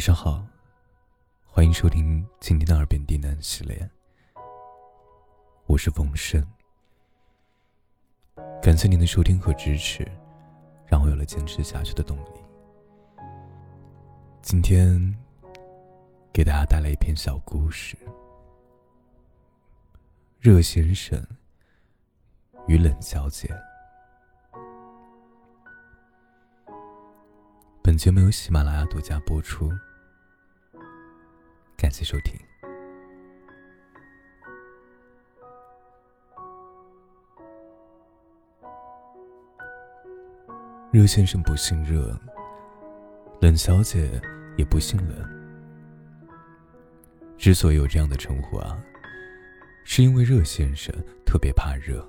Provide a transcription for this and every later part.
晚上好，欢迎收听今天的耳边低喃系列。我是冯生，感谢您的收听和支持，让我有了坚持下去的动力。今天给大家带来一篇小故事：热先生与冷小姐。本节目由喜马拉雅独家播出，感谢收听。热先生不姓热，冷小姐也不姓冷。之所以有这样的称呼啊，是因为热先生特别怕热，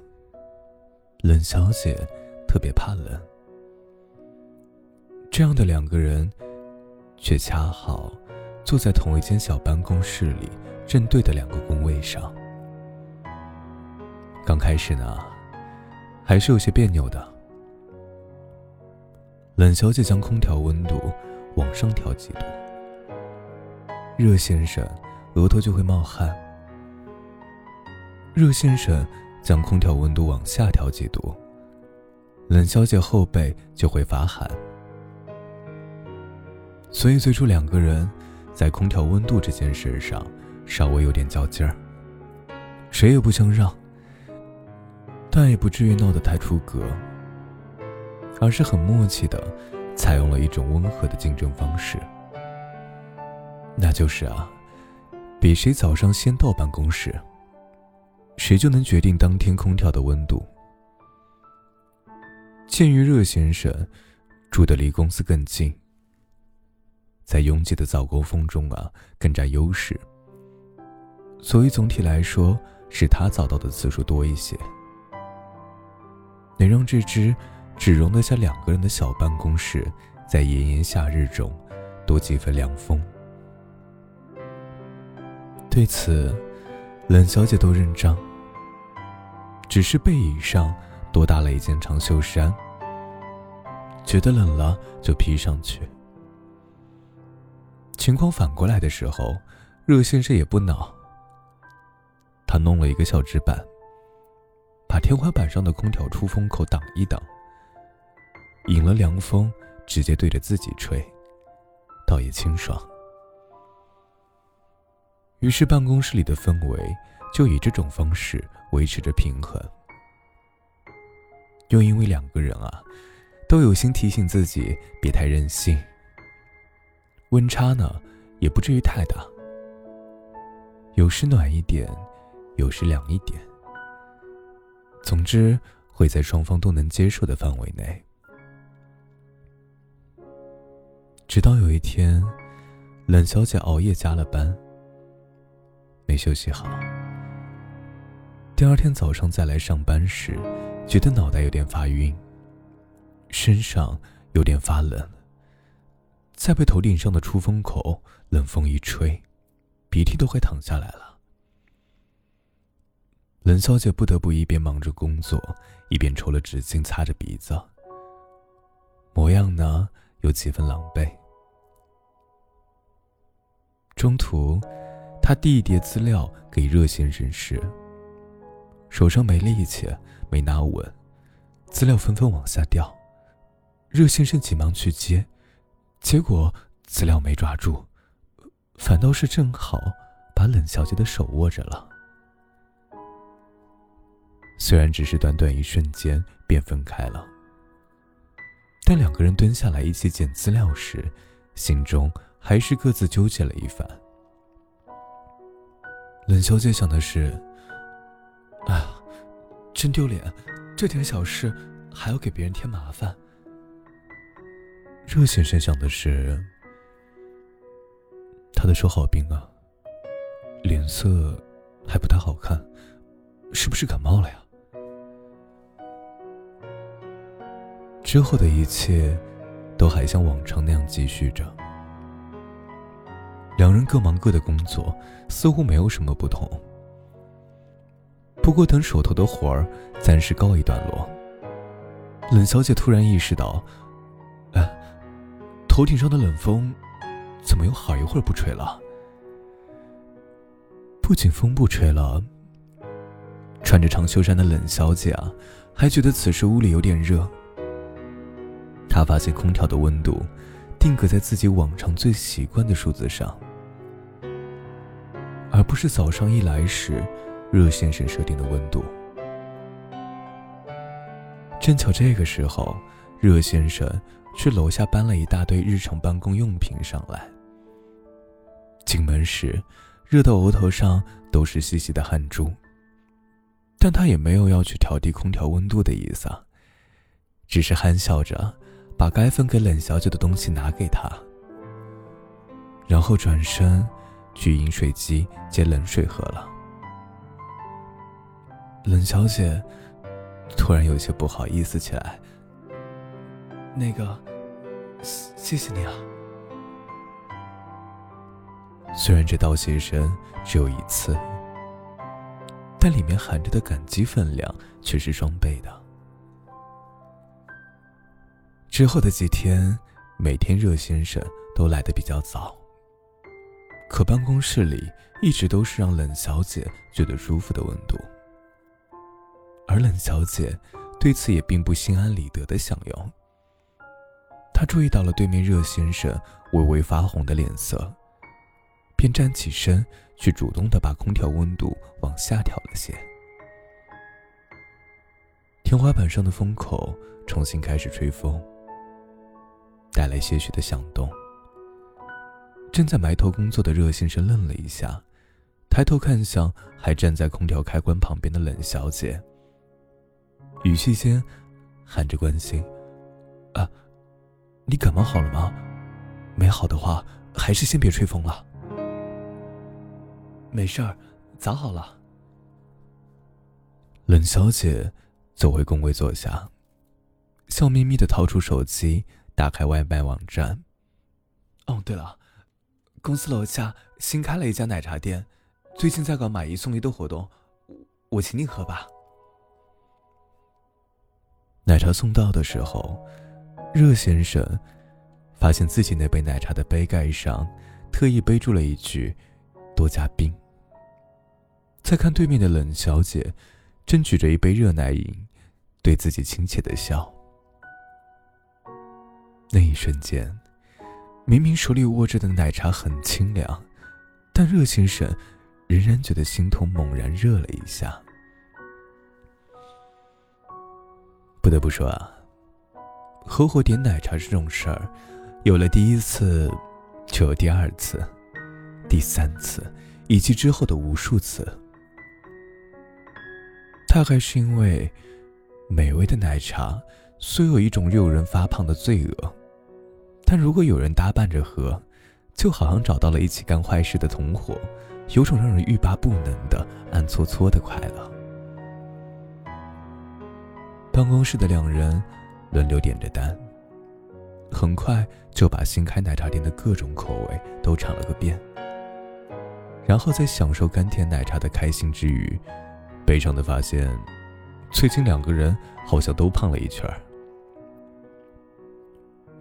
冷小姐特别怕冷。这样的两个人，却恰好坐在同一间小办公室里，正对的两个工位上。刚开始呢，还是有些别扭的。冷小姐将空调温度往上调几度，热先生额头就会冒汗。热先生将空调温度往下调几度，冷小姐后背就会发寒。所以最初两个人在空调温度这件事上稍微有点较劲儿，谁也不相让，但也不至于闹得太出格，而是很默契的采用了一种温和的竞争方式，那就是啊，比谁早上先到办公室，谁就能决定当天空调的温度。鉴于热先生住的离公司更近。在拥挤的早高峰中啊，更占优势。所以总体来说，是他早到的次数多一些，能让这只只容得下两个人的小办公室，在炎炎夏日中多几分凉风。对此，冷小姐都认账，只是背影上多搭了一件长袖衫，觉得冷了就披上去。情况反过来的时候，热先生也不恼。他弄了一个小纸板，把天花板上的空调出风口挡一挡，引了凉风，直接对着自己吹，倒也清爽。于是办公室里的氛围就以这种方式维持着平衡。又因为两个人啊，都有心提醒自己别太任性。温差呢，也不至于太大，有时暖一点，有时凉一点。总之，会在双方都能接受的范围内。直到有一天，冷小姐熬夜加了班，没休息好。第二天早上再来上班时，觉得脑袋有点发晕，身上有点发冷。再被头顶上的出风口冷风一吹，鼻涕都快淌下来了。冷小姐不得不一边忙着工作，一边抽了纸巾擦着鼻子，模样呢有几分狼狈。中途，她递一叠资料给热心人士，手上没力气，没拿稳，资料纷纷往下掉。热心生急忙去接。结果资料没抓住，反倒是正好把冷小姐的手握着了。虽然只是短短一瞬间便分开了，但两个人蹲下来一起捡资料时，心中还是各自纠结了一番。冷小姐想的是：“哎呀，真丢脸，这点小事还要给别人添麻烦。”热先生想的是，他的手好冰啊，脸色还不太好看，是不是感冒了呀？之后的一切都还像往常那样继续着，两人各忙各的工作，似乎没有什么不同。不过等手头的活儿暂时告一段落，冷小姐突然意识到。头顶上的冷风，怎么有好一会儿不吹了？不仅风不吹了，穿着长袖衫的冷小姐啊，还觉得此时屋里有点热。她发现空调的温度定格在自己往常最习惯的数字上，而不是早上一来时热先生设定的温度。正巧这个时候，热先生去楼下搬了一大堆日常办公用品上来。进门时，热到额头上都是细细的汗珠。但他也没有要去调低空调温度的意思，只是憨笑着把该分给冷小姐的东西拿给她，然后转身去饮水机接冷水喝了。冷小姐突然有些不好意思起来：“那个，谢谢你啊。”虽然这道谢声只有一次，但里面含着的感激分量却是双倍的。之后的几天，每天热先生都来的比较早，可办公室里一直都是让冷小姐觉得舒服的温度，而冷小姐对此也并不心安理得的享用。他注意到了对面热先生微微发红的脸色。便站起身，去主动的把空调温度往下调了些。天花板上的风口重新开始吹风，带来些许的响动。正在埋头工作的热先生愣了一下，抬头看向还站在空调开关旁边的冷小姐，语气间含着关心：“啊，你感冒好了吗？没好的话，还是先别吹风了。”没事儿，早好了。冷小姐走回工位坐下，笑眯眯的掏出手机，打开外卖网站。哦，对了，公司楼下新开了一家奶茶店，最近在搞买一送一的活动，我请你喝吧。奶茶送到的时候，热先生发现自己那杯奶茶的杯盖上特意备注了一句：“多加冰。”再看对面的冷小姐，正举着一杯热奶饮，对自己亲切的笑。那一瞬间，明明手里握着的奶茶很清凉，但热先生仍然觉得心头猛然热了一下。不得不说啊，合伙点奶茶这种事儿，有了第一次，就有第二次、第三次，以及之后的无数次。大概是因为，美味的奶茶虽有一种诱人发胖的罪恶，但如果有人搭伴着喝，就好像找到了一起干坏事的同伙，有种让人欲罢不能的暗搓搓的快乐。办公室的两人轮流点着单，很快就把新开奶茶店的各种口味都尝了个遍，然后在享受甘甜奶茶的开心之余。悲伤的发现，最近两个人好像都胖了一圈儿。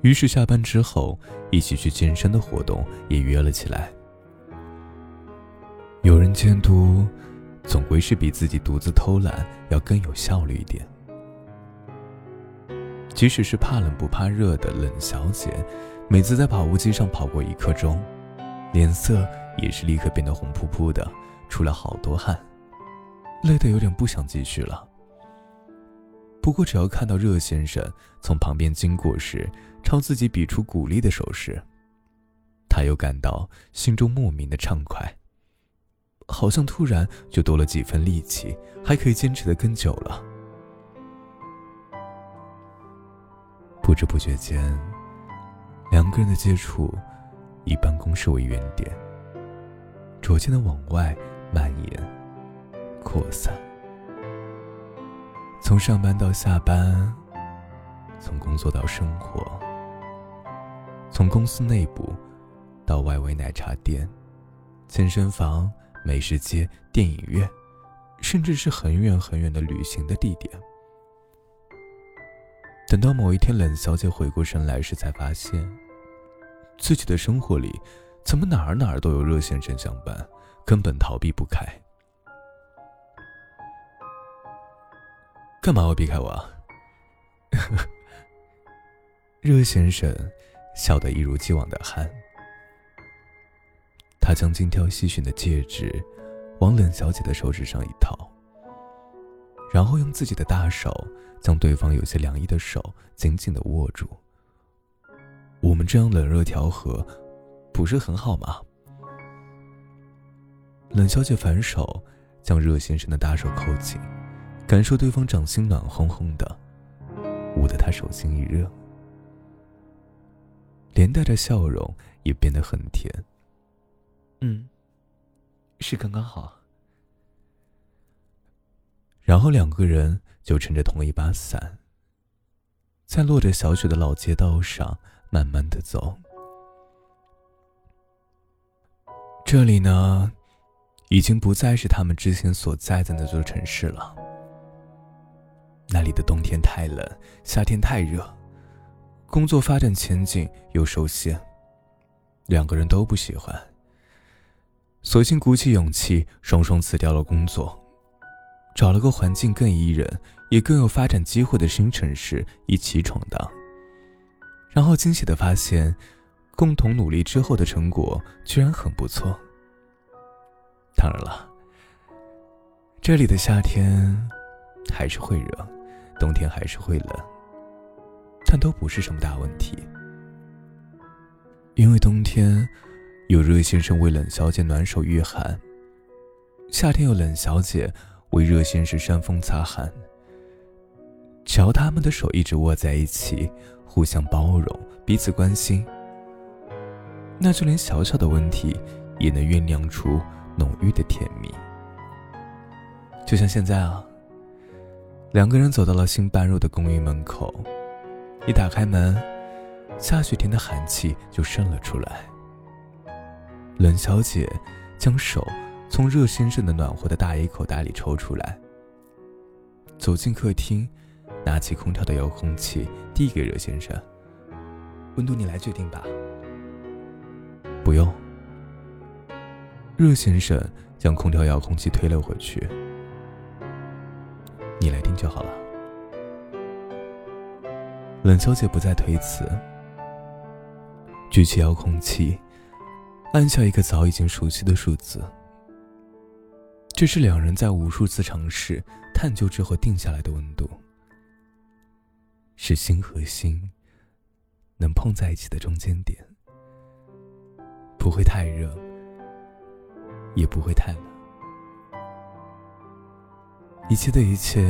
于是下班之后，一起去健身的活动也约了起来。有人监督，总归是比自己独自偷懒要更有效率一点。即使是怕冷不怕热的冷小姐，每次在跑步机上跑过一刻钟，脸色也是立刻变得红扑扑的，出了好多汗。累得有点不想继续了。不过，只要看到热先生从旁边经过时，朝自己比出鼓励的手势，他又感到心中莫名的畅快，好像突然就多了几分力气，还可以坚持的更久了。不知不觉间，两个人的接触以办公室为原点，逐渐的往外蔓延。扩散，从上班到下班，从工作到生活，从公司内部到外围奶茶店、健身房、美食街、电影院，甚至是很远很远的旅行的地点。等到某一天，冷小姐回过神来时，才发现，自己的生活里，怎么哪儿哪儿都有热先生相伴，根本逃避不开。干嘛要避开我？啊？热先生笑得一如既往的憨。他将精挑细选的戒指往冷小姐的手指上一套，然后用自己的大手将对方有些凉意的手紧紧的握住。我们这样冷热调和，不是很好吗？冷小姐反手将热先生的大手扣紧，感受对方掌心暖烘烘的，捂得他手心一热，连带着笑容也变得很甜。嗯，是刚刚好。然后两个人就撑着同一把伞，在落着小雪的老街道上。慢慢的走，这里呢，已经不再是他们之前所在的那座城市了。那里的冬天太冷，夏天太热，工作发展前景又受限，两个人都不喜欢，索性鼓起勇气，双双辞掉了工作，找了个环境更宜人、也更有发展机会的新城市一起闯荡。然后惊喜的发现，共同努力之后的成果居然很不错。当然了，这里的夏天还是会热，冬天还是会冷，但都不是什么大问题。因为冬天有热先生为冷小姐暖手御寒，夏天有冷小姐为热先生扇风擦汗。只要他们的手一直握在一起。互相包容，彼此关心，那就连小小的问题也能酝酿出浓郁的甜蜜。就像现在啊，两个人走到了新搬入的公寓门口，一打开门，下雪天的寒气就渗了出来。冷小姐将手从热先生的暖和的大衣口袋里抽出来，走进客厅。拿起空调的遥控器，递给热先生：“温度你来决定吧。”不用。热先生将空调遥控器推了回去：“你来定就好了。”冷小姐不再推辞，举起遥控器，按下一个早已经熟悉的数字。这是两人在无数次尝试探究之后定下来的温度。是心和心能碰在一起的中间点，不会太热，也不会太冷，一切的一切，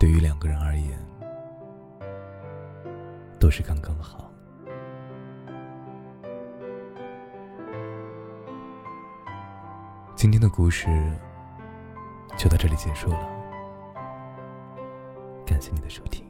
对于两个人而言，都是刚刚好。今天的故事就到这里结束了。感谢你的收听。